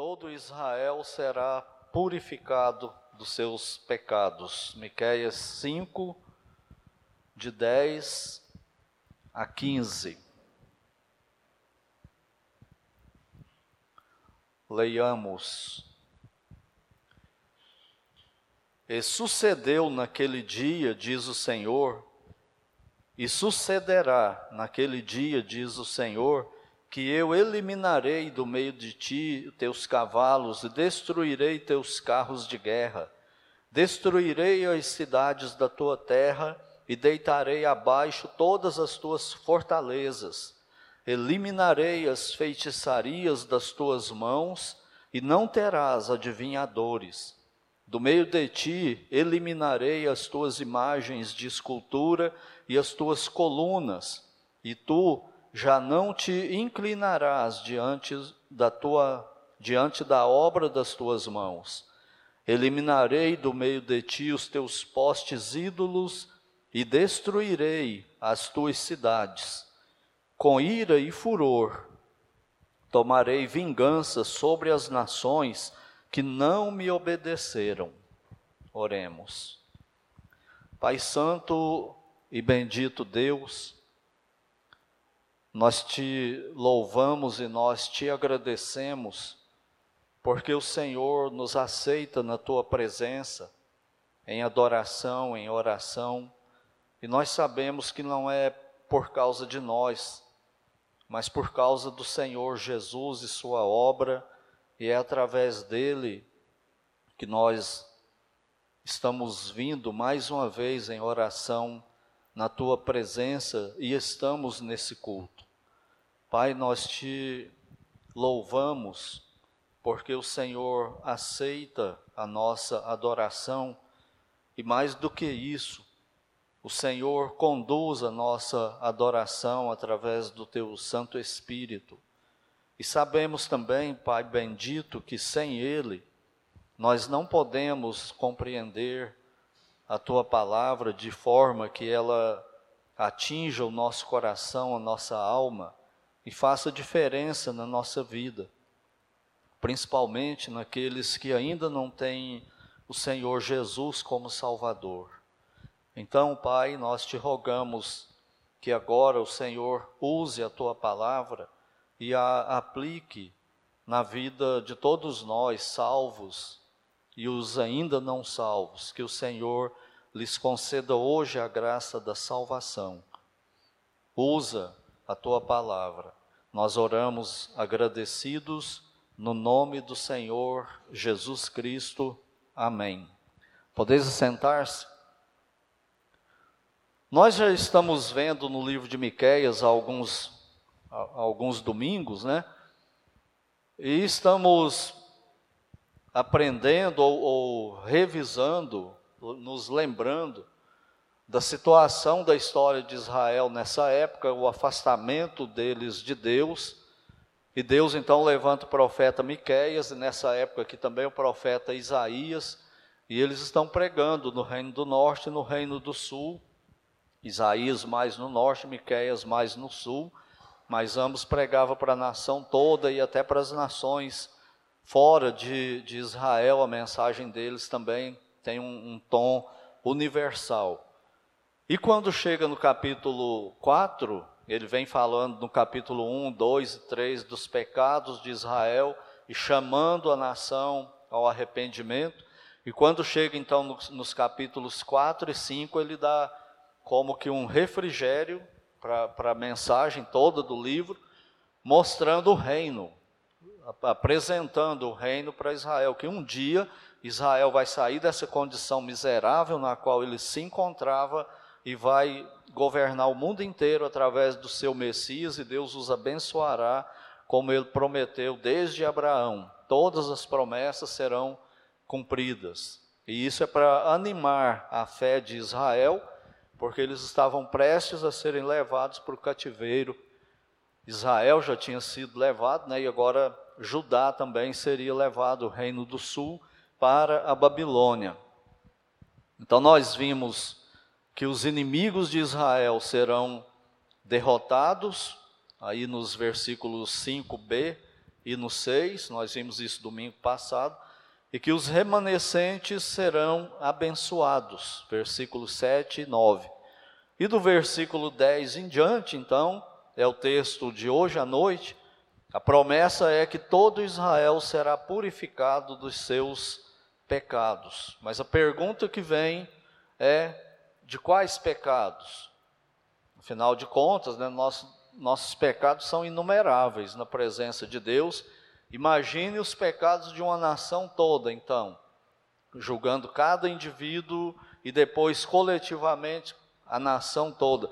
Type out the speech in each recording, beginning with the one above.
todo Israel será purificado dos seus pecados. Miqueias 5, de 10 a 15. Leiamos. E sucedeu naquele dia, diz o Senhor, e sucederá naquele dia, diz o Senhor, que eu eliminarei do meio de ti teus cavalos destruirei teus carros de guerra. Destruirei as cidades da tua terra e deitarei abaixo todas as tuas fortalezas. Eliminarei as feitiçarias das tuas mãos e não terás adivinhadores. Do meio de ti eliminarei as tuas imagens de escultura e as tuas colunas, e tu já não te inclinarás diante da tua diante da obra das tuas mãos. Eliminarei do meio de ti os teus postes ídolos e destruirei as tuas cidades. Com ira e furor tomarei vingança sobre as nações que não me obedeceram. Oremos. Pai Santo e bendito Deus, nós te louvamos e nós te agradecemos, porque o Senhor nos aceita na tua presença, em adoração, em oração, e nós sabemos que não é por causa de nós, mas por causa do Senhor Jesus e Sua obra, e é através dele que nós estamos vindo mais uma vez em oração na tua presença e estamos nesse culto. Pai, nós te louvamos porque o Senhor aceita a nossa adoração e mais do que isso, o Senhor conduz a nossa adoração através do teu Santo Espírito. E sabemos também, Pai bendito, que sem Ele nós não podemos compreender a tua palavra de forma que ela atinja o nosso coração, a nossa alma e faça diferença na nossa vida, principalmente naqueles que ainda não têm o Senhor Jesus como Salvador. Então, Pai, nós te rogamos que agora o Senhor use a tua palavra e a aplique na vida de todos nós, salvos e os ainda não salvos, que o Senhor lhes conceda hoje a graça da salvação. Usa a tua palavra. Nós oramos agradecidos no nome do Senhor Jesus Cristo. Amém. Podeis sentar-se? Nós já estamos vendo no livro de Miqueias alguns, alguns domingos, né? E estamos aprendendo ou, ou revisando, nos lembrando da situação da história de Israel nessa época, o afastamento deles de Deus. E Deus então levanta o profeta Miqueias, e nessa época aqui também o profeta Isaías, e eles estão pregando no reino do norte e no reino do sul. Isaías mais no norte, Miqueias mais no sul, mas ambos pregavam para a nação toda e até para as nações fora de, de Israel, a mensagem deles também tem um, um tom universal. E quando chega no capítulo 4, ele vem falando no capítulo 1, 2 e 3 dos pecados de Israel e chamando a nação ao arrependimento. E quando chega então nos, nos capítulos 4 e 5, ele dá como que um refrigério para a mensagem toda do livro, mostrando o reino, apresentando o reino para Israel, que um dia Israel vai sair dessa condição miserável na qual ele se encontrava e vai governar o mundo inteiro através do seu Messias e Deus os abençoará, como ele prometeu desde Abraão. Todas as promessas serão cumpridas. E isso é para animar a fé de Israel, porque eles estavam prestes a serem levados para o cativeiro. Israel já tinha sido levado, né, e agora Judá também seria levado, o reino do sul, para a Babilônia. Então nós vimos que os inimigos de Israel serão derrotados, aí nos versículos 5b e no 6, nós vimos isso domingo passado, e que os remanescentes serão abençoados, versículos 7 e 9. E do versículo 10 em diante, então, é o texto de hoje à noite, a promessa é que todo Israel será purificado dos seus pecados. Mas a pergunta que vem é: de quais pecados? Afinal de contas, né, nossos, nossos pecados são inumeráveis na presença de Deus. Imagine os pecados de uma nação toda, então, julgando cada indivíduo e depois coletivamente a nação toda.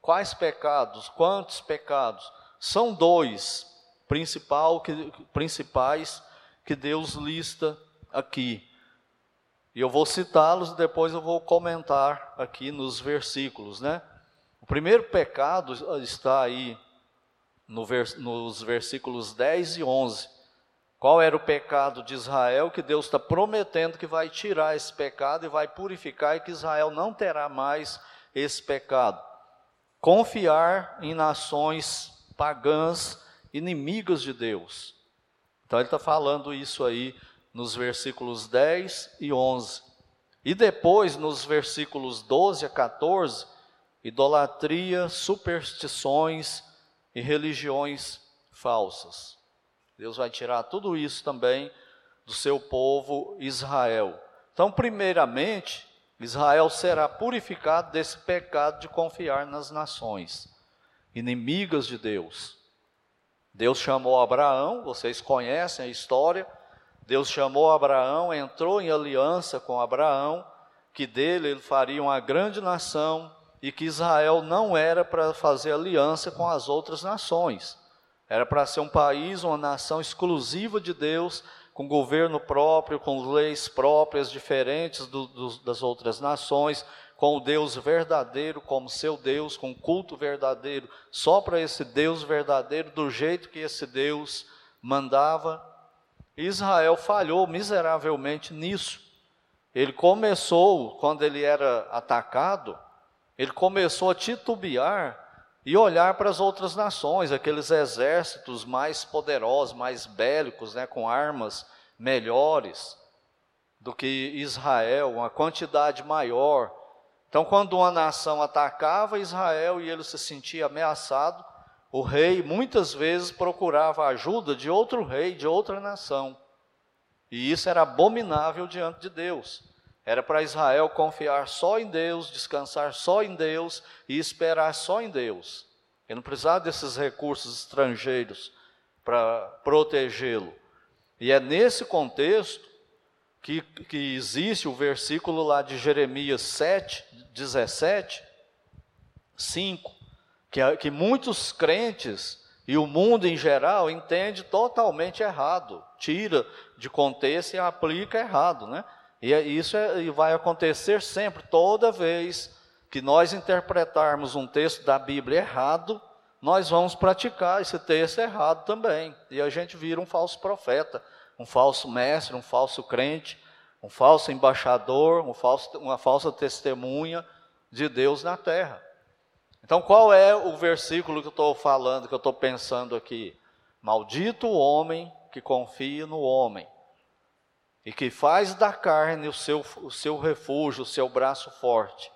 Quais pecados? Quantos pecados? São dois principal que, principais que Deus lista aqui. E eu vou citá-los e depois eu vou comentar aqui nos versículos, né? O primeiro pecado está aí no vers, nos versículos 10 e 11. Qual era o pecado de Israel que Deus está prometendo que vai tirar esse pecado e vai purificar e que Israel não terá mais esse pecado? Confiar em nações pagãs inimigas de Deus. Então ele está falando isso aí nos versículos 10 e 11. E depois, nos versículos 12 a 14, idolatria, superstições e religiões falsas. Deus vai tirar tudo isso também do seu povo Israel. Então, primeiramente, Israel será purificado desse pecado de confiar nas nações, inimigas de Deus. Deus chamou Abraão, vocês conhecem a história. Deus chamou Abraão, entrou em aliança com Abraão, que dele ele faria uma grande nação e que Israel não era para fazer aliança com as outras nações. Era para ser um país, uma nação exclusiva de Deus, com governo próprio, com leis próprias, diferentes do, do, das outras nações, com o Deus verdadeiro como seu Deus, com culto verdadeiro, só para esse Deus verdadeiro, do jeito que esse Deus mandava. Israel falhou miseravelmente nisso. Ele começou, quando ele era atacado, ele começou a titubear e olhar para as outras nações, aqueles exércitos mais poderosos, mais bélicos, né, com armas melhores do que Israel, uma quantidade maior. Então, quando uma nação atacava Israel e ele se sentia ameaçado, o rei muitas vezes procurava ajuda de outro rei, de outra nação. E isso era abominável diante de Deus. Era para Israel confiar só em Deus, descansar só em Deus e esperar só em Deus. Ele não precisava desses recursos estrangeiros para protegê-lo. E é nesse contexto que, que existe o versículo lá de Jeremias 7, 17, 5, que, que muitos crentes e o mundo em geral entende totalmente errado, tira de contexto e aplica errado, né? E é, isso é, e vai acontecer sempre, toda vez que nós interpretarmos um texto da Bíblia errado, nós vamos praticar esse texto errado também. E a gente vira um falso profeta, um falso mestre, um falso crente, um falso embaixador, um falso, uma falsa testemunha de Deus na terra. Então, qual é o versículo que eu estou falando, que eu estou pensando aqui? Maldito o homem que confia no homem e que faz da carne o seu, o seu refúgio, o seu braço forte.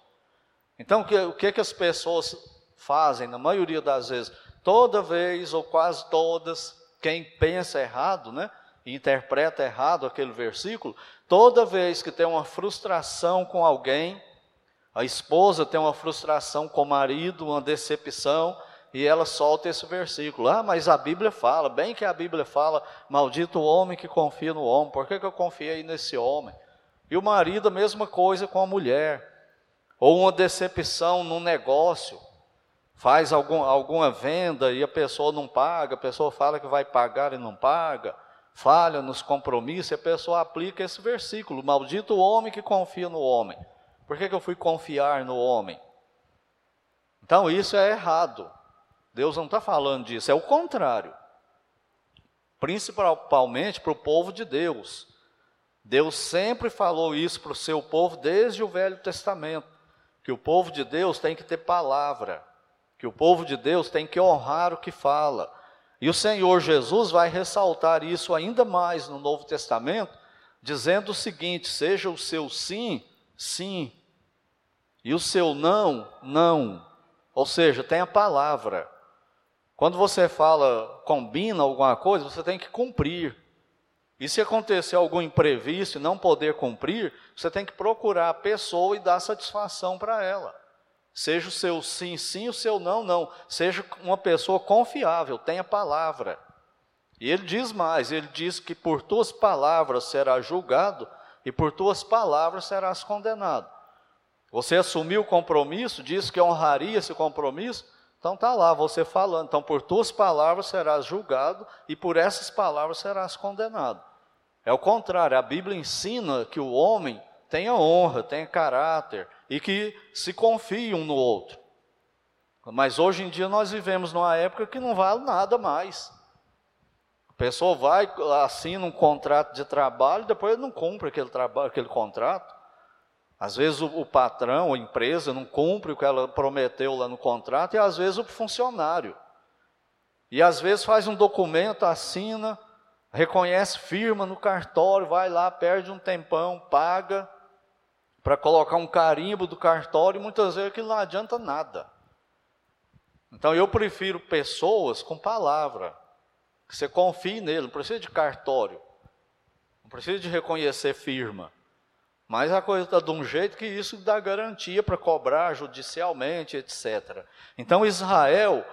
Então, que, o que, que as pessoas fazem, na maioria das vezes? Toda vez, ou quase todas, quem pensa errado, né? Interpreta errado aquele versículo, toda vez que tem uma frustração com alguém, a esposa tem uma frustração com o marido, uma decepção, e ela solta esse versículo. Ah, mas a Bíblia fala, bem que a Bíblia fala, maldito o homem que confia no homem, por que, que eu confiei nesse homem? E o marido, a mesma coisa com a mulher. Ou uma decepção num negócio, faz algum, alguma venda e a pessoa não paga, a pessoa fala que vai pagar e não paga, falha nos compromissos, a pessoa aplica esse versículo: Maldito o homem que confia no homem. Por que, que eu fui confiar no homem? Então isso é errado. Deus não está falando disso, é o contrário. Principalmente para o povo de Deus. Deus sempre falou isso para o seu povo desde o Velho Testamento: que o povo de Deus tem que ter palavra, que o povo de Deus tem que honrar o que fala. E o Senhor Jesus vai ressaltar isso ainda mais no Novo Testamento, dizendo o seguinte: seja o seu sim, sim, e o seu não, não. Ou seja, tem a palavra. Quando você fala, combina alguma coisa, você tem que cumprir. E se acontecer algum imprevisto e não poder cumprir, você tem que procurar a pessoa e dar satisfação para ela. Seja o seu sim, sim, o seu não, não. Seja uma pessoa confiável, tenha palavra. E ele diz mais: ele diz que por tuas palavras serás julgado e por tuas palavras serás condenado. Você assumiu o compromisso, disse que honraria esse compromisso, então está lá você falando. Então, por tuas palavras serás julgado e por essas palavras serás condenado. É o contrário, a Bíblia ensina que o homem tenha honra, tenha caráter e que se confie um no outro. Mas hoje em dia nós vivemos numa época que não vale nada mais. A pessoa vai, assina um contrato de trabalho, depois não cumpre aquele, aquele contrato. Às vezes o, o patrão, a empresa, não cumpre o que ela prometeu lá no contrato, e às vezes o funcionário. E às vezes faz um documento, assina, reconhece firma no cartório, vai lá, perde um tempão, paga para colocar um carimbo do cartório muitas vezes aquilo não adianta nada. Então eu prefiro pessoas com palavra, que você confie nele, não precisa de cartório, não precisa de reconhecer firma. Mas a coisa está de um jeito que isso dá garantia para cobrar judicialmente, etc. Então Israel,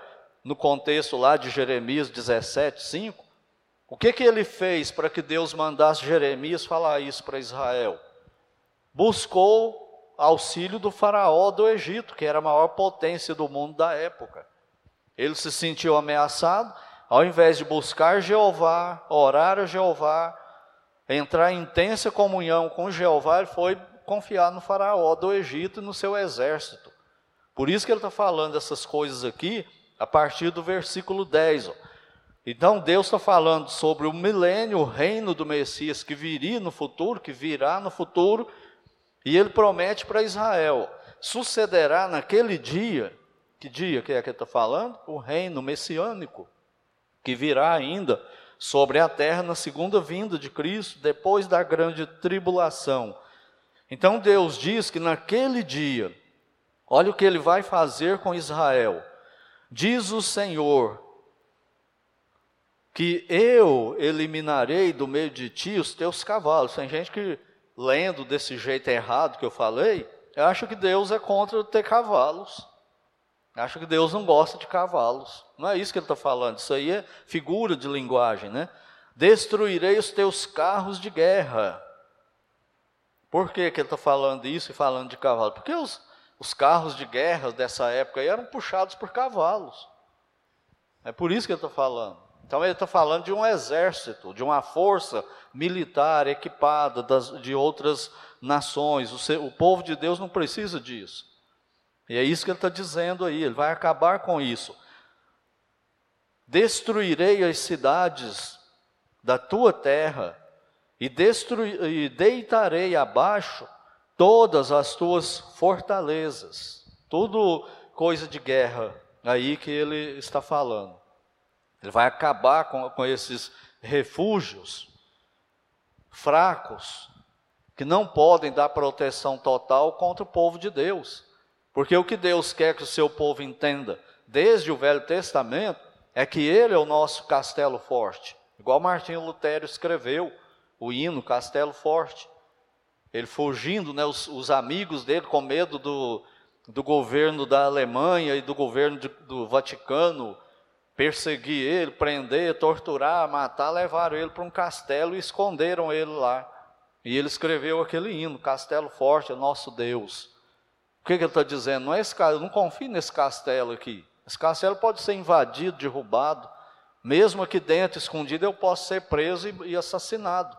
no contexto lá de Jeremias 17, 5, o que, que ele fez para que Deus mandasse Jeremias falar isso para Israel? Buscou auxílio do faraó do Egito, que era a maior potência do mundo da época. Ele se sentiu ameaçado, ao invés de buscar Jeová, orar a Jeová, entrar em intensa comunhão com Jeová, ele foi confiar no faraó do Egito e no seu exército. Por isso que ele está falando essas coisas aqui, a partir do versículo 10. Ó. Então Deus está falando sobre o milênio, o reino do Messias que viria no futuro, que virá no futuro, e ele promete para Israel: sucederá naquele dia, que dia que é que ele está falando? O reino messiânico, que virá ainda sobre a terra na segunda vinda de Cristo, depois da grande tribulação. Então Deus diz que naquele dia, olha o que ele vai fazer com Israel. Diz o Senhor, que eu eliminarei do meio de ti os teus cavalos. Tem gente que, lendo desse jeito errado que eu falei, acha que Deus é contra ter cavalos. Acha que Deus não gosta de cavalos. Não é isso que ele está falando. Isso aí é figura de linguagem, né? Destruirei os teus carros de guerra. Por que, que ele está falando isso e falando de cavalo? Porque os, os carros de guerra dessa época eram puxados por cavalos. É por isso que ele está falando. Então ele está falando de um exército, de uma força militar equipada das, de outras nações. O, o povo de Deus não precisa disso. E é isso que ele está dizendo aí, ele vai acabar com isso. Destruirei as cidades da tua terra e, e deitarei abaixo todas as tuas fortalezas. Tudo coisa de guerra aí que ele está falando. Ele vai acabar com, com esses refúgios fracos, que não podem dar proteção total contra o povo de Deus. Porque o que Deus quer que o seu povo entenda, desde o Velho Testamento, é que Ele é o nosso castelo forte. Igual Martinho Lutero escreveu o hino Castelo Forte. Ele fugindo, né, os, os amigos dele com medo do, do governo da Alemanha e do governo de, do Vaticano perseguir ele, prender, torturar, matar, levaram ele para um castelo e esconderam ele lá. E ele escreveu aquele hino: Castelo Forte é nosso Deus. O que, que ele está dizendo? Não é esse eu não confio nesse castelo aqui. Esse castelo pode ser invadido, derrubado. Mesmo aqui dentro, escondido, eu posso ser preso e, e assassinado.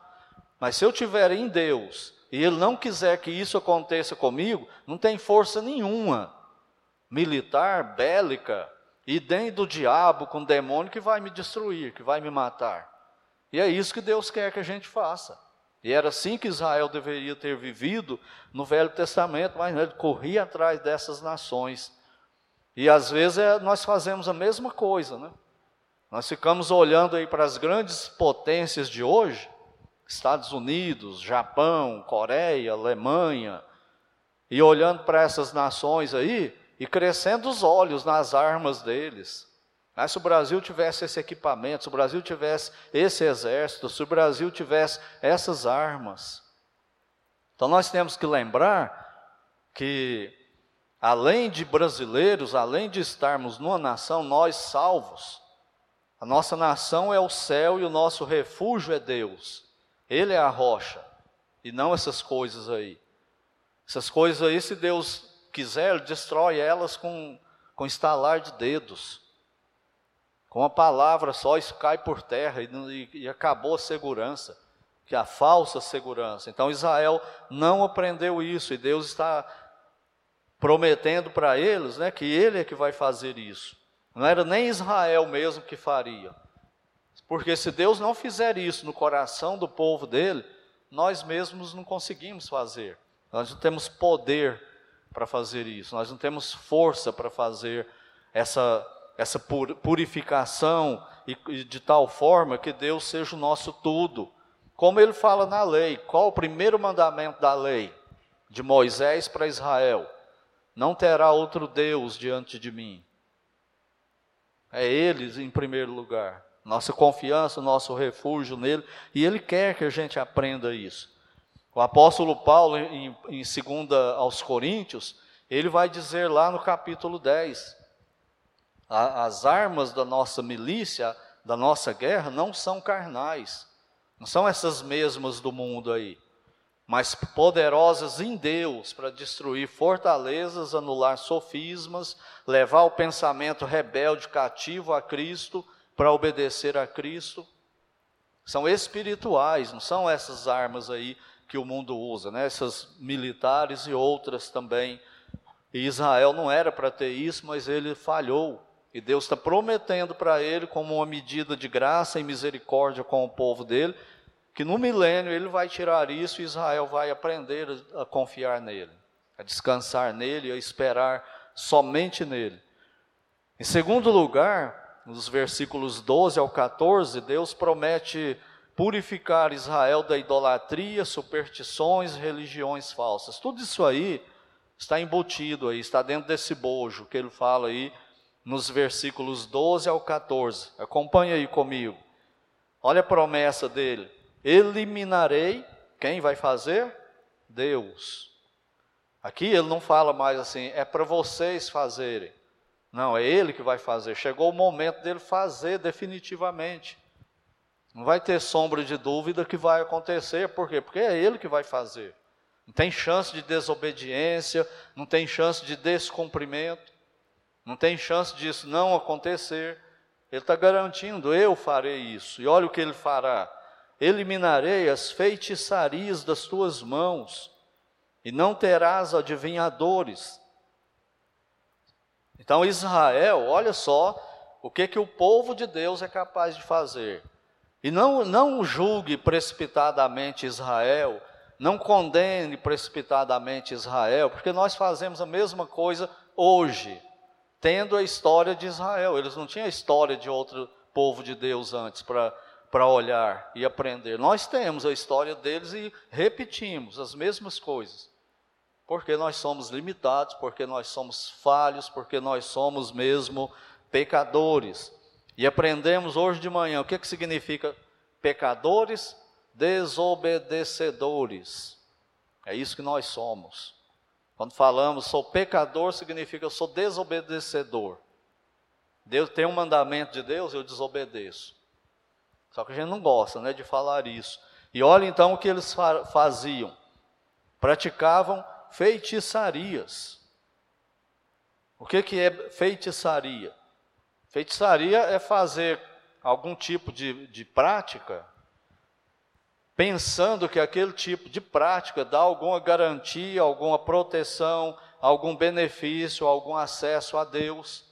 Mas se eu tiver em Deus e Ele não quiser que isso aconteça comigo, não tem força nenhuma militar, bélica, e nem do diabo com demônio que vai me destruir, que vai me matar. E é isso que Deus quer que a gente faça. E era assim que Israel deveria ter vivido no Velho Testamento, mas ele corria atrás dessas nações. E às vezes é, nós fazemos a mesma coisa, né? Nós ficamos olhando aí para as grandes potências de hoje, Estados Unidos, Japão, Coreia, Alemanha, e olhando para essas nações aí e crescendo os olhos nas armas deles. Mas se o Brasil tivesse esse equipamento, se o Brasil tivesse esse exército, se o Brasil tivesse essas armas. Então nós temos que lembrar que, além de brasileiros, além de estarmos numa nação, nós salvos, a nossa nação é o céu e o nosso refúgio é Deus. Ele é a rocha, e não essas coisas aí. Essas coisas aí, se Deus quiser, Ele destrói elas com, com estalar de dedos. Com uma palavra só, isso cai por terra e, e, acabou a segurança, que é a falsa segurança. Então Israel não aprendeu isso, e Deus está prometendo para eles né, que Ele é que vai fazer isso. Não era nem Israel mesmo que faria. Porque se Deus não fizer isso no coração do povo dele, nós mesmos não conseguimos fazer. Nós não temos poder para fazer isso, nós não temos força para fazer essa, essa purificação e de tal forma que Deus seja o nosso tudo. Como ele fala na lei, qual o primeiro mandamento da lei de Moisés para Israel? Não terá outro Deus diante de mim. É eles em primeiro lugar. Nossa confiança, nosso refúgio nele, e ele quer que a gente aprenda isso. O apóstolo Paulo, em, em 2 aos Coríntios, ele vai dizer lá no capítulo 10: a, as armas da nossa milícia, da nossa guerra, não são carnais, não são essas mesmas do mundo aí, mas poderosas em Deus para destruir fortalezas, anular sofismas, levar o pensamento rebelde cativo a Cristo para obedecer a Cristo. São espirituais, não são essas armas aí que o mundo usa, né? essas militares e outras também. E Israel não era para ter isso, mas ele falhou. E Deus está prometendo para ele, como uma medida de graça e misericórdia com o povo dele, que no milênio ele vai tirar isso e Israel vai aprender a confiar nele, a descansar nele, a esperar somente nele. Em segundo lugar, nos versículos 12 ao 14, Deus promete purificar Israel da idolatria, superstições, religiões falsas. Tudo isso aí está embutido aí, está dentro desse bojo que ele fala aí nos versículos 12 ao 14. Acompanhe aí comigo. Olha a promessa dele: eliminarei, quem vai fazer? Deus. Aqui ele não fala mais assim, é para vocês fazerem. Não, é ele que vai fazer. Chegou o momento dele fazer definitivamente. Não vai ter sombra de dúvida que vai acontecer, por quê? Porque é ele que vai fazer. Não tem chance de desobediência, não tem chance de descumprimento, não tem chance disso não acontecer. Ele está garantindo, eu farei isso. E olha o que ele fará eliminarei as feitiçarias das tuas mãos, e não terás adivinhadores. Então, Israel, olha só o que, que o povo de Deus é capaz de fazer. E não, não julgue precipitadamente Israel, não condene precipitadamente Israel, porque nós fazemos a mesma coisa hoje, tendo a história de Israel. Eles não tinham a história de outro povo de Deus antes para para olhar e aprender. Nós temos a história deles e repetimos as mesmas coisas. Porque nós somos limitados, porque nós somos falhos, porque nós somos mesmo pecadores. E aprendemos hoje de manhã o que, que significa pecadores desobedecedores. É isso que nós somos. Quando falamos sou pecador, significa eu sou desobedecedor. Deus tem um mandamento de Deus, eu desobedeço. Só que a gente não gosta né, de falar isso. E olha então o que eles faziam: praticavam feitiçarias. O que, que é feitiçaria? Feitiçaria é fazer algum tipo de, de prática pensando que aquele tipo de prática dá alguma garantia, alguma proteção, algum benefício, algum acesso a Deus,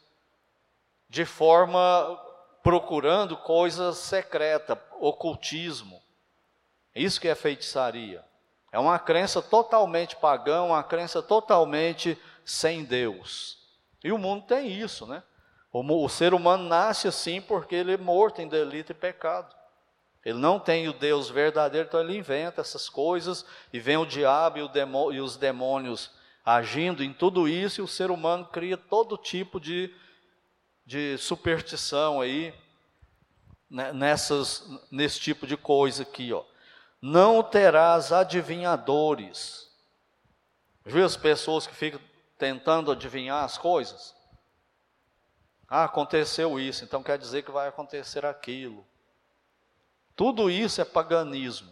de forma procurando coisa secreta, ocultismo. Isso que é feitiçaria. É uma crença totalmente pagã, uma crença totalmente sem Deus. E o mundo tem isso, né? O, ser humano nasce assim porque ele é morto em delito e pecado. Ele não tem o Deus verdadeiro, então ele inventa essas coisas e vem o diabo e, o e os demônios agindo em tudo isso e o ser humano cria todo tipo de, de superstição aí né, nessas, nesse tipo de coisa aqui, ó. Não terás adivinhadores. Viu as pessoas que ficam tentando adivinhar as coisas? Ah, aconteceu isso, então quer dizer que vai acontecer aquilo. Tudo isso é paganismo.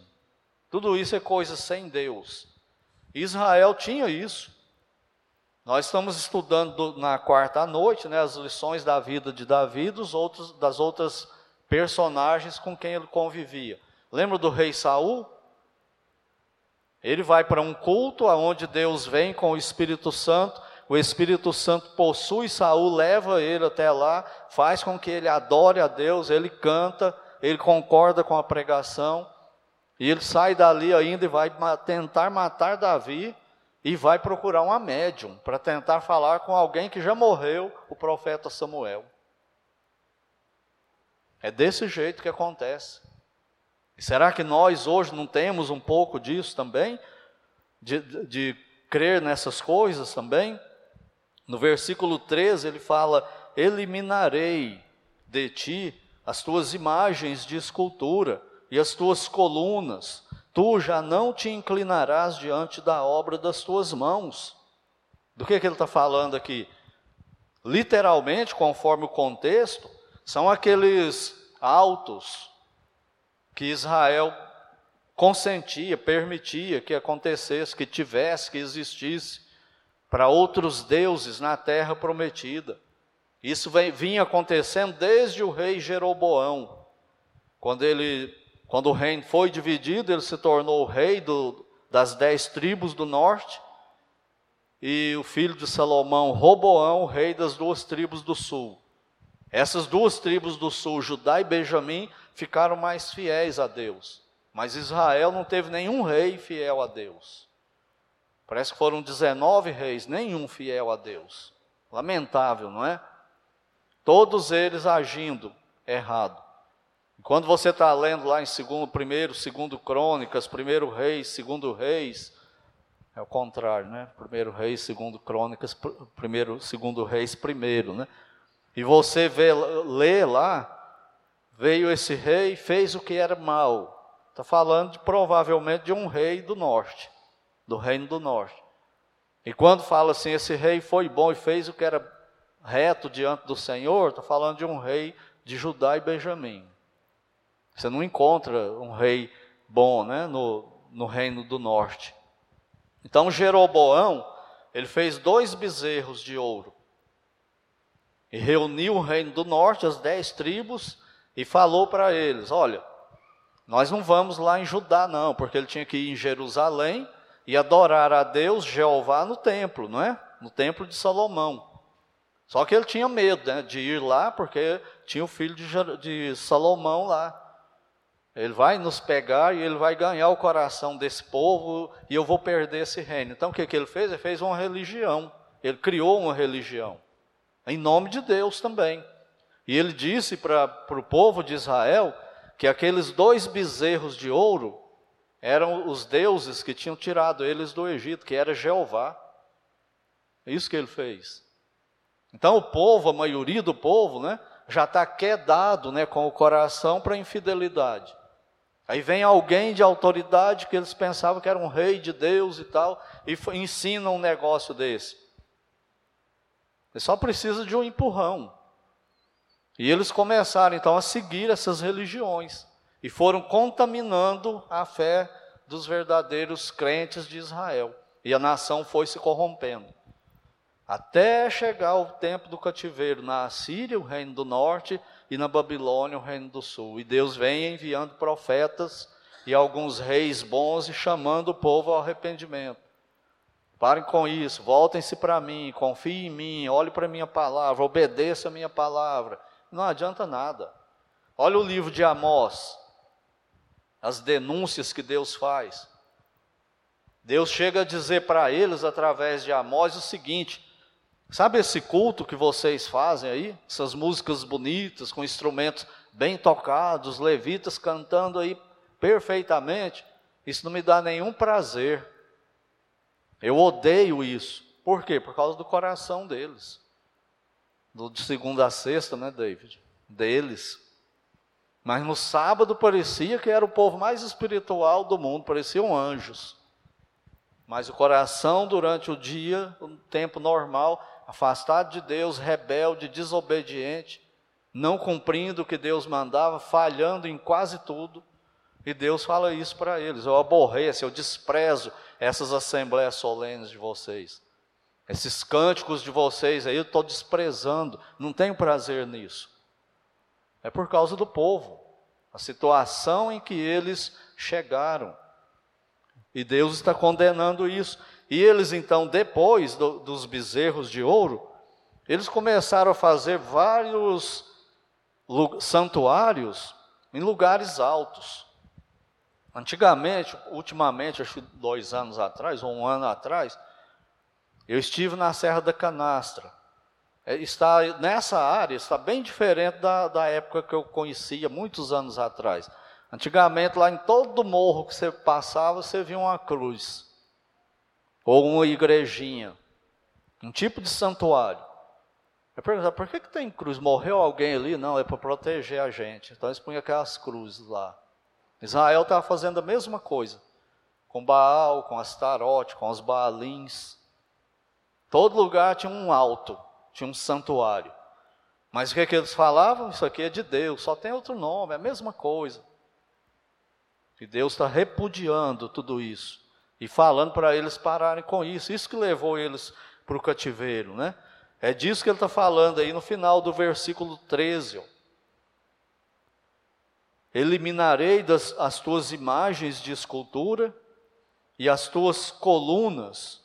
Tudo isso é coisa sem Deus. Israel tinha isso. Nós estamos estudando na quarta noite né, as lições da vida de Davi dos outros, das outras personagens com quem ele convivia. Lembra do rei Saul? Ele vai para um culto aonde Deus vem com o Espírito Santo o Espírito Santo possui Saul, leva ele até lá, faz com que ele adore a Deus, ele canta, ele concorda com a pregação, e ele sai dali ainda e vai tentar matar Davi e vai procurar uma médium para tentar falar com alguém que já morreu, o profeta Samuel. É desse jeito que acontece. Será que nós hoje não temos um pouco disso também? De, de, de crer nessas coisas também? No versículo 13 ele fala: Eliminarei de ti as tuas imagens de escultura e as tuas colunas, tu já não te inclinarás diante da obra das tuas mãos. Do que, que ele está falando aqui? Literalmente, conforme o contexto, são aqueles autos que Israel consentia, permitia que acontecesse, que tivesse, que existisse para outros deuses na terra prometida. Isso vem, vinha acontecendo desde o rei Jeroboão. Quando, ele, quando o reino foi dividido, ele se tornou rei do, das dez tribos do norte, e o filho de Salomão, Roboão, rei das duas tribos do sul. Essas duas tribos do sul, Judá e Benjamim, ficaram mais fiéis a Deus. Mas Israel não teve nenhum rei fiel a Deus. Parece que foram 19 reis, nenhum fiel a Deus. Lamentável, não é? Todos eles agindo errado. Quando você está lendo lá em segundo, primeiro, segundo Crônicas, primeiro Reis, segundo Reis, é o contrário, né? Primeiro Reis, segundo Crônicas, primeiro, segundo Reis, primeiro, né? E você vê, lê lá, veio esse rei, fez o que era mal. Está falando de, provavelmente de um rei do norte do reino do norte. E quando fala assim, esse rei foi bom e fez o que era reto diante do Senhor, está falando de um rei de Judá e Benjamim. Você não encontra um rei bom né, no, no reino do norte. Então Jeroboão, ele fez dois bezerros de ouro. E reuniu o reino do norte, as dez tribos, e falou para eles: Olha, nós não vamos lá em Judá, não, porque ele tinha que ir em Jerusalém e adorar a Deus, Jeová, no templo, não é? No templo de Salomão. Só que ele tinha medo né, de ir lá, porque tinha o filho de, de Salomão lá. Ele vai nos pegar e ele vai ganhar o coração desse povo e eu vou perder esse reino. Então o que, que ele fez? Ele fez uma religião. Ele criou uma religião. Em nome de Deus também. E ele disse para o povo de Israel que aqueles dois bezerros de ouro eram os deuses que tinham tirado eles do Egito, que era Jeová. É isso que ele fez. Então o povo, a maioria do povo, né, já está quedado né, com o coração para a infidelidade. Aí vem alguém de autoridade que eles pensavam que era um rei de Deus e tal, e ensina um negócio desse. Ele só precisa de um empurrão. E eles começaram então a seguir essas religiões e foram contaminando a fé dos verdadeiros crentes de Israel. E a nação foi se corrompendo. Até chegar o tempo do cativeiro na Assíria, o reino do norte, e na Babilônia, o reino do sul. E Deus vem enviando profetas e alguns reis bons e chamando o povo ao arrependimento. Parem com isso, voltem-se para mim, confiem em mim, olhem para a minha palavra, obedeçam a minha palavra. Não adianta nada. Olha o livro de Amós as denúncias que Deus faz. Deus chega a dizer para eles, através de Amós, o seguinte: Sabe esse culto que vocês fazem aí? Essas músicas bonitas, com instrumentos bem tocados, levitas cantando aí perfeitamente. Isso não me dá nenhum prazer. Eu odeio isso. Por quê? Por causa do coração deles. Do, de segunda a sexta, né, David? Deles. Mas no sábado parecia que era o povo mais espiritual do mundo, pareciam anjos. Mas o coração durante o dia, no tempo normal, afastado de Deus, rebelde, desobediente, não cumprindo o que Deus mandava, falhando em quase tudo. E Deus fala isso para eles: eu aborreço, eu desprezo essas assembleias solenes de vocês. Esses cânticos de vocês aí eu estou desprezando, não tenho prazer nisso. É por causa do povo, a situação em que eles chegaram. E Deus está condenando isso. E eles então, depois do, dos bezerros de ouro, eles começaram a fazer vários santuários em lugares altos. Antigamente, ultimamente, acho que dois anos atrás, ou um ano atrás, eu estive na Serra da Canastra. É, está nessa área, está bem diferente da, da época que eu conhecia, muitos anos atrás. Antigamente, lá em todo morro que você passava, você via uma cruz ou uma igrejinha, um tipo de santuário. Eu perguntava, por que, que tem cruz? Morreu alguém ali? Não, é para proteger a gente. Então eles punham aquelas cruzes lá. Israel estava fazendo a mesma coisa. Com Baal, com Astarote, com os Baalins. Todo lugar tinha um alto, tinha um santuário. Mas o que, que eles falavam? Isso aqui é de Deus, só tem outro nome, é a mesma coisa. E Deus está repudiando tudo isso e falando para eles pararem com isso. Isso que levou eles para o cativeiro, né? É disso que ele está falando aí no final do versículo 13. Ó. Eliminarei das, as tuas imagens de escultura e as tuas colunas,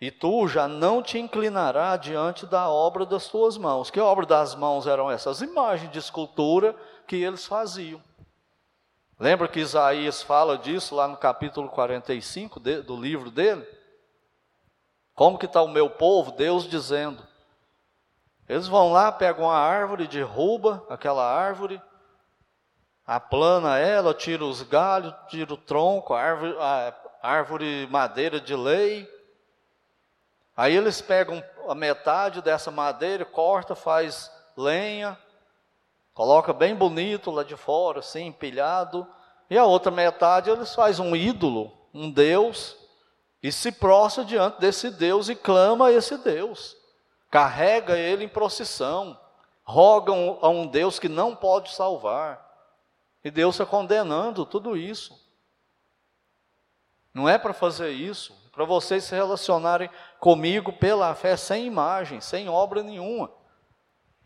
e tu já não te inclinará diante da obra das tuas mãos. Que obra das mãos eram essas? As imagens de escultura que eles faziam. Lembra que Isaías fala disso lá no capítulo 45 de, do livro dele? Como que está o meu povo? Deus dizendo. Eles vão lá, pegam a árvore, derruba aquela árvore, aplana ela, tira os galhos, tira o tronco, a árvore, a árvore madeira de lei. Aí eles pegam a metade dessa madeira, corta, faz lenha, Coloca bem bonito lá de fora, assim, empilhado. E a outra metade eles faz um ídolo, um Deus, e se prostra diante desse Deus e clama a esse Deus. Carrega ele em procissão. Rogam a um Deus que não pode salvar. E Deus está condenando tudo isso. Não é para fazer isso, para vocês se relacionarem comigo pela fé, sem imagem, sem obra nenhuma.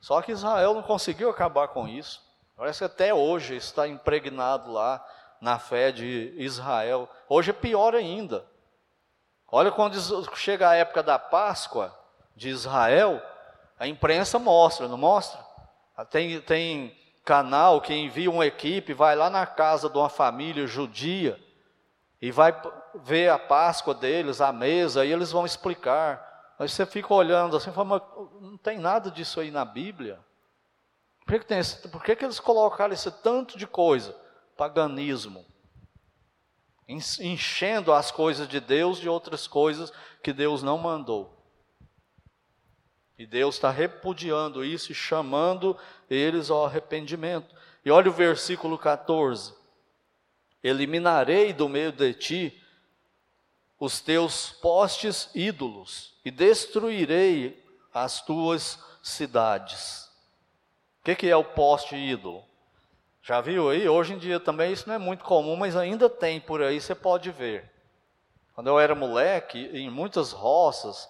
Só que Israel não conseguiu acabar com isso. Parece que até hoje está impregnado lá na fé de Israel. Hoje é pior ainda. Olha quando chega a época da Páscoa de Israel, a imprensa mostra, não mostra? Tem, tem canal que envia uma equipe, vai lá na casa de uma família judia e vai ver a Páscoa deles, a mesa, e eles vão explicar. Mas você fica olhando assim, fala, não tem nada disso aí na Bíblia. Por que, que, esse, por que, que eles colocaram esse tanto de coisa? Paganismo. Enchendo as coisas de Deus de outras coisas que Deus não mandou. E Deus está repudiando isso e chamando eles ao arrependimento. E olha o versículo 14: Eliminarei do meio de ti os teus postes ídolos e destruirei as tuas cidades. O que, que é o poste ídolo? Já viu aí? Hoje em dia também isso não é muito comum, mas ainda tem por aí, você pode ver. Quando eu era moleque, em muitas roças,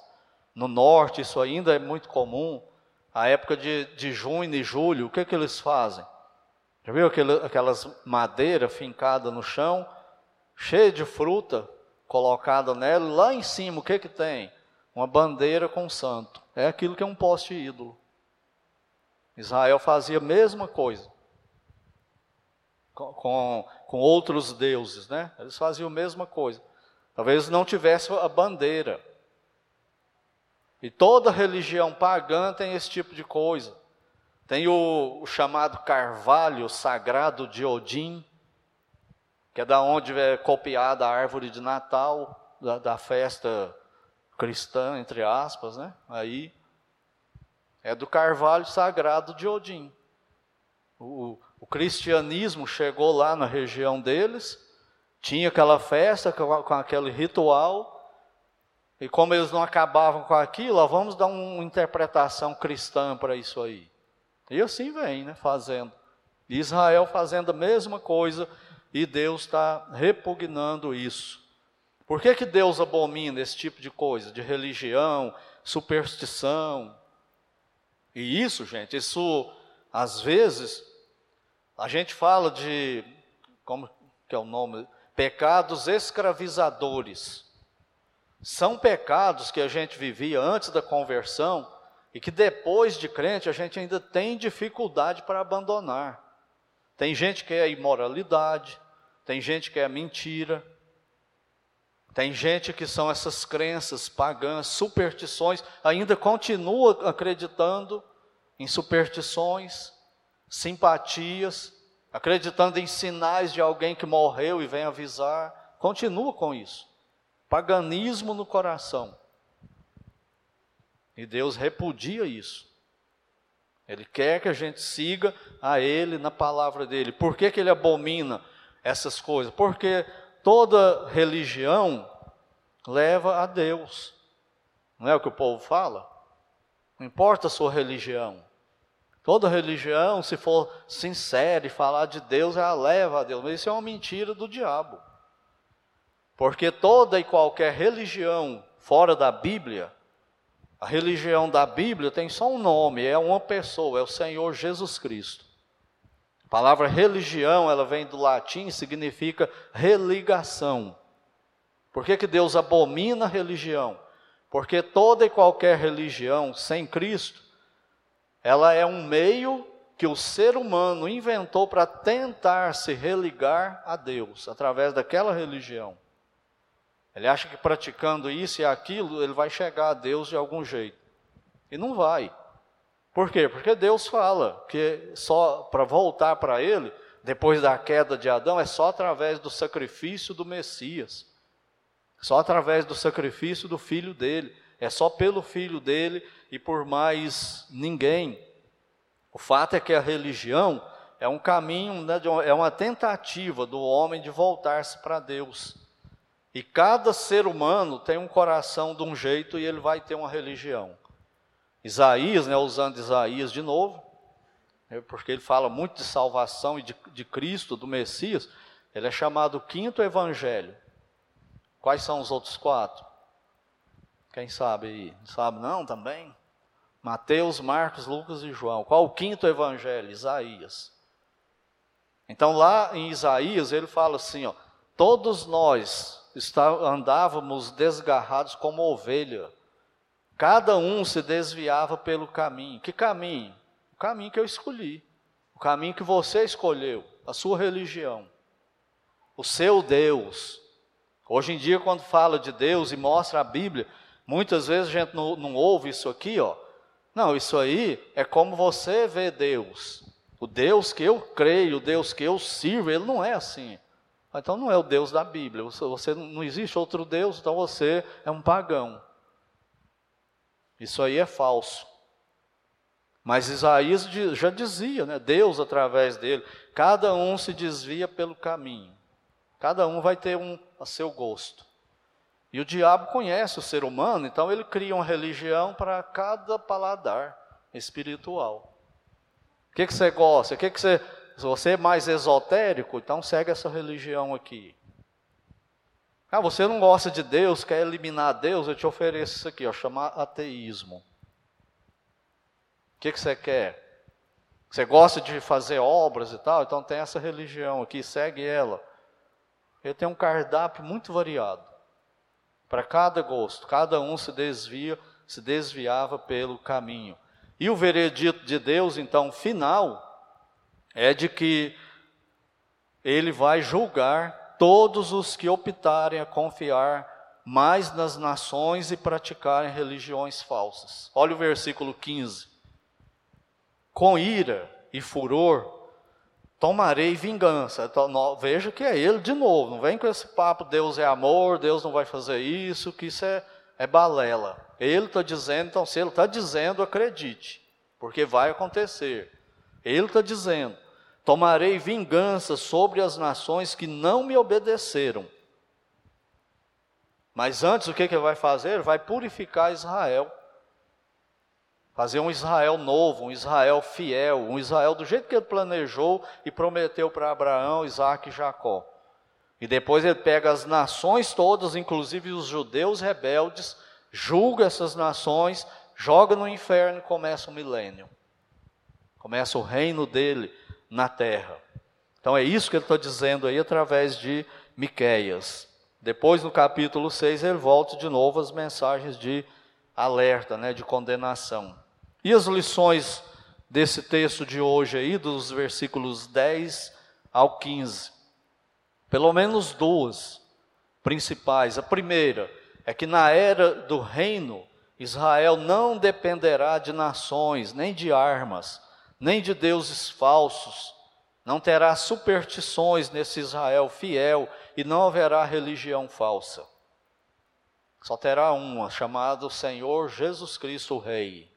no norte, isso ainda é muito comum. A época de, de junho e julho, o que, que eles fazem? Já viu aquelas madeiras fincadas no chão, cheia de fruta, colocada nela, lá em cima o que que tem? Uma bandeira com santo. É aquilo que é um poste ídolo. Israel fazia a mesma coisa. Com, com, outros deuses, né? Eles faziam a mesma coisa. Talvez não tivesse a bandeira. E toda religião pagã tem esse tipo de coisa. Tem o, o chamado carvalho sagrado de Odin, que é da onde é copiada a árvore de Natal, da, da festa cristã, entre aspas, né? Aí é do carvalho sagrado de Odin. O, o cristianismo chegou lá na região deles, tinha aquela festa com, com aquele ritual, e como eles não acabavam com aquilo, vamos dar uma interpretação cristã para isso aí. E assim vem, né, fazendo. Israel fazendo a mesma coisa e Deus está repugnando isso. Por que, que Deus abomina esse tipo de coisa, de religião, superstição? E isso, gente, isso às vezes a gente fala de como que é o nome? Pecados escravizadores. São pecados que a gente vivia antes da conversão e que depois de crente a gente ainda tem dificuldade para abandonar. Tem gente que é imoralidade, tem gente que é mentira, tem gente que são essas crenças pagãs, superstições, ainda continua acreditando em superstições, simpatias, acreditando em sinais de alguém que morreu e vem avisar, continua com isso. Paganismo no coração. E Deus repudia isso. Ele quer que a gente siga a Ele na palavra dele. Por que, que ele abomina essas coisas? Porque toda religião leva a Deus. Não é o que o povo fala? Não importa a sua religião. Toda religião, se for sincera e falar de Deus, ela leva a Deus. Mas isso é uma mentira do diabo. Porque toda e qualquer religião fora da Bíblia a religião da Bíblia tem só um nome, é uma pessoa, é o Senhor Jesus Cristo. A palavra religião, ela vem do latim e significa religação. Por que, que Deus abomina a religião? Porque toda e qualquer religião sem Cristo, ela é um meio que o ser humano inventou para tentar se religar a Deus através daquela religião. Ele acha que praticando isso e aquilo, ele vai chegar a Deus de algum jeito. E não vai. Por quê? Porque Deus fala que só para voltar para Ele, depois da queda de Adão, é só através do sacrifício do Messias. Só através do sacrifício do filho dele. É só pelo filho dele e por mais ninguém. O fato é que a religião é um caminho, né, é uma tentativa do homem de voltar-se para Deus. E cada ser humano tem um coração de um jeito e ele vai ter uma religião. Isaías, né, usando Isaías de novo, né, porque ele fala muito de salvação e de, de Cristo, do Messias, ele é chamado quinto evangelho. Quais são os outros quatro? Quem sabe aí? Sabe não também? Mateus, Marcos, Lucas e João. Qual o quinto evangelho? Isaías. Então lá em Isaías ele fala assim, ó, todos nós está, andávamos desgarrados como ovelha. Cada um se desviava pelo caminho. Que caminho? O caminho que eu escolhi. O caminho que você escolheu. A sua religião. O seu Deus. Hoje em dia, quando fala de Deus e mostra a Bíblia, muitas vezes a gente não, não ouve isso aqui, ó. Não, isso aí é como você vê Deus. O Deus que eu creio, o Deus que eu sirvo, ele não é assim. Então não é o Deus da Bíblia. Você, você não existe outro Deus, então você é um pagão. Isso aí é falso. Mas Isaías já dizia, né? Deus através dele, cada um se desvia pelo caminho. Cada um vai ter um a seu gosto. E o diabo conhece o ser humano, então ele cria uma religião para cada paladar espiritual. O que, que você gosta? O que, que você se você é mais esotérico, então segue essa religião aqui. Ah, você não gosta de Deus, quer eliminar Deus, eu te ofereço isso aqui, ó, chamar ateísmo. O que, que você quer? Você gosta de fazer obras e tal, então tem essa religião aqui, segue ela. Ele tem um cardápio muito variado. Para cada gosto, cada um se desvia, se desviava pelo caminho. E o veredito de Deus, então, final, é de que ele vai julgar todos os que optarem a confiar mais nas nações e praticarem religiões falsas. Olha o versículo 15. Com ira e furor tomarei vingança. Então, veja que é ele de novo. Não vem com esse papo, Deus é amor, Deus não vai fazer isso, que isso é, é balela. Ele está dizendo, então se ele está dizendo, acredite, porque vai acontecer. Ele está dizendo: tomarei vingança sobre as nações que não me obedeceram. Mas antes, o que, que ele vai fazer? Vai purificar Israel. Fazer um Israel novo, um Israel fiel, um Israel do jeito que ele planejou e prometeu para Abraão, Isaac e Jacó. E depois ele pega as nações todas, inclusive os judeus rebeldes, julga essas nações, joga no inferno e começa o milênio. Começa o reino dele na terra. Então é isso que ele está dizendo aí através de Miqueias. Depois, no capítulo 6, ele volta de novo às mensagens de alerta, né, de condenação. E as lições desse texto de hoje aí, dos versículos 10 ao 15? Pelo menos duas principais. A primeira é que na era do reino, Israel não dependerá de nações, nem de armas, nem de deuses falsos. Não terá superstições nesse Israel fiel e não haverá religião falsa. Só terá uma, chamada Senhor Jesus Cristo Rei,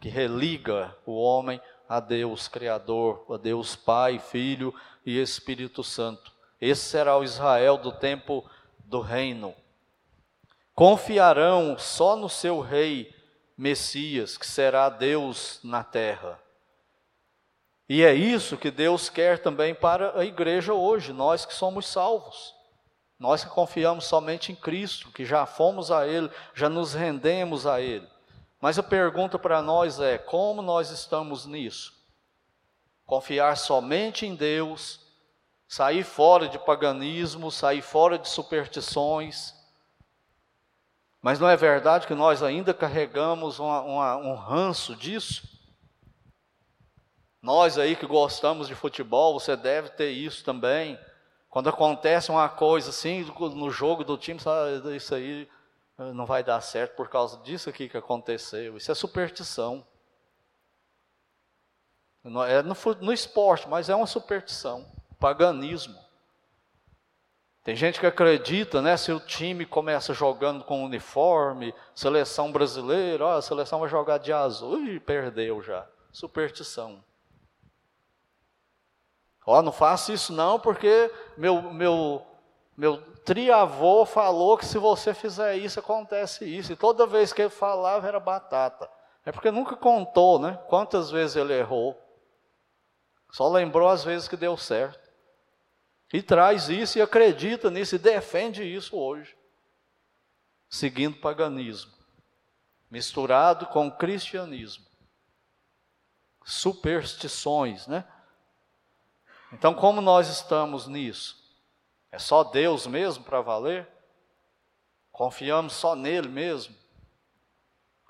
que religa o homem a Deus Criador, a Deus Pai, Filho e Espírito Santo. Esse será o Israel do tempo do reino. Confiarão só no seu Rei Messias, que será Deus na terra. E é isso que Deus quer também para a igreja hoje, nós que somos salvos. Nós que confiamos somente em Cristo, que já fomos a Ele, já nos rendemos a Ele. Mas a pergunta para nós é: como nós estamos nisso? Confiar somente em Deus, sair fora de paganismo, sair fora de superstições. Mas não é verdade que nós ainda carregamos uma, uma, um ranço disso? Nós aí que gostamos de futebol, você deve ter isso também. Quando acontece uma coisa assim no jogo do time, sabe, isso aí eh, não vai dar certo por causa disso aqui que aconteceu. Isso é superstição. É no, no esporte, mas é uma superstição, paganismo. Tem gente que acredita, né? Se o time começa jogando com uniforme, seleção brasileira, ó, a seleção vai jogar de azul, e perdeu já. Superstição. Ó, não faça isso não, porque meu, meu, meu triavô falou que se você fizer isso, acontece isso. E toda vez que ele falava era batata. É porque nunca contou, né? Quantas vezes ele errou. Só lembrou as vezes que deu certo. E traz isso e acredita nisso e defende isso hoje. Seguindo paganismo. Misturado com cristianismo. Superstições, né? Então, como nós estamos nisso? É só Deus mesmo para valer? Confiamos só nele mesmo?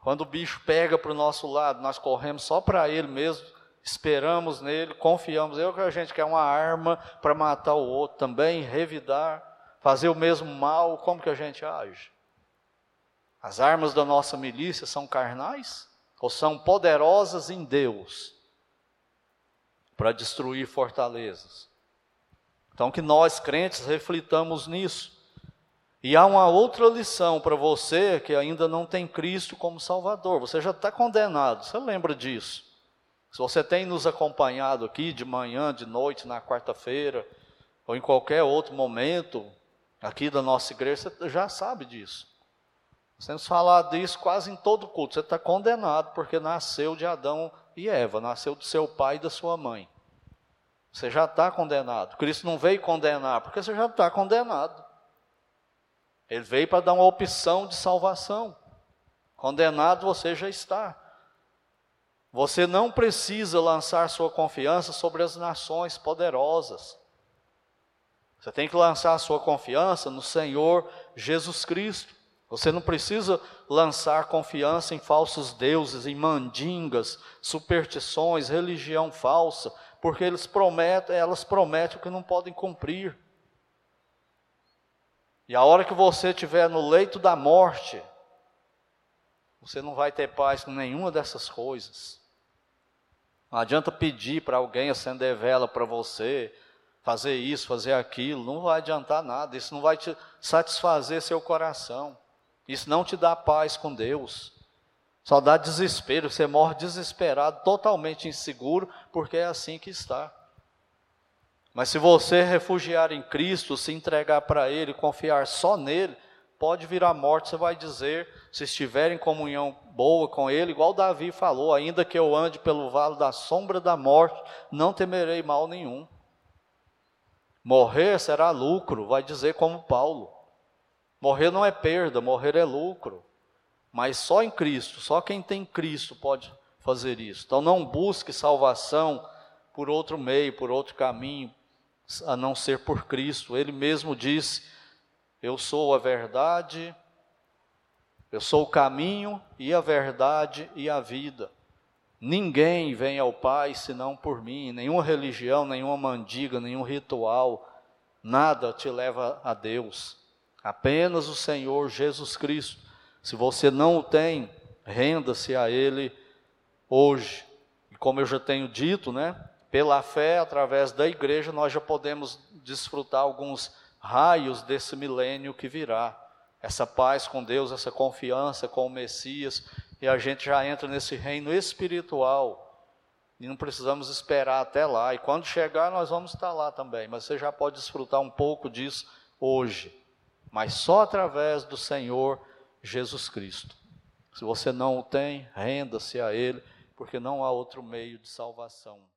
Quando o bicho pega para o nosso lado, nós corremos só para ele mesmo, esperamos nele, confiamos. Eu que a gente quer uma arma para matar o outro também, revidar, fazer o mesmo mal, como que a gente age? As armas da nossa milícia são carnais ou são poderosas em Deus para destruir fortalezas. Então, que nós crentes reflitamos nisso. E há uma outra lição para você que ainda não tem Cristo como Salvador. Você já está condenado, você lembra disso. Se você tem nos acompanhado aqui de manhã, de noite, na quarta-feira, ou em qualquer outro momento aqui da nossa igreja, você já sabe disso. Temos falado disso quase em todo culto. Você está condenado porque nasceu de Adão e Eva, nasceu do seu pai e da sua mãe. Você já está condenado. Cristo não veio condenar, porque você já está condenado. Ele veio para dar uma opção de salvação. Condenado você já está. Você não precisa lançar sua confiança sobre as nações poderosas. Você tem que lançar sua confiança no Senhor Jesus Cristo. Você não precisa lançar confiança em falsos deuses, em mandingas, superstições, religião falsa, porque eles prometem, elas prometem o que não podem cumprir. E a hora que você estiver no leito da morte, você não vai ter paz com nenhuma dessas coisas. Não adianta pedir para alguém acender vela para você, fazer isso, fazer aquilo, não vai adiantar nada, isso não vai te satisfazer seu coração, isso não te dá paz com Deus, só dá desespero, você morre desesperado, totalmente inseguro, porque é assim que está. Mas se você refugiar em Cristo, se entregar para Ele, confiar só nele, pode vir a morte, você vai dizer, se estiver em comunhão boa com Ele, igual Davi falou: ainda que eu ande pelo vale da sombra da morte, não temerei mal nenhum. Morrer será lucro, vai dizer como Paulo. Morrer não é perda, morrer é lucro. Mas só em Cristo, só quem tem Cristo pode fazer isso. Então não busque salvação por outro meio, por outro caminho, a não ser por Cristo. Ele mesmo disse: Eu sou a verdade, eu sou o caminho e a verdade e a vida. Ninguém vem ao Pai senão por mim, nenhuma religião, nenhuma mandiga, nenhum ritual, nada te leva a Deus. Apenas o Senhor Jesus Cristo. Se você não o tem, renda-se a Ele hoje. E como eu já tenho dito, né? Pela fé, através da igreja, nós já podemos desfrutar alguns raios desse milênio que virá. Essa paz com Deus, essa confiança com o Messias, e a gente já entra nesse reino espiritual. E não precisamos esperar até lá. E quando chegar, nós vamos estar lá também. Mas você já pode desfrutar um pouco disso hoje. Mas só através do Senhor Jesus Cristo. Se você não o tem, renda-se a Ele, porque não há outro meio de salvação.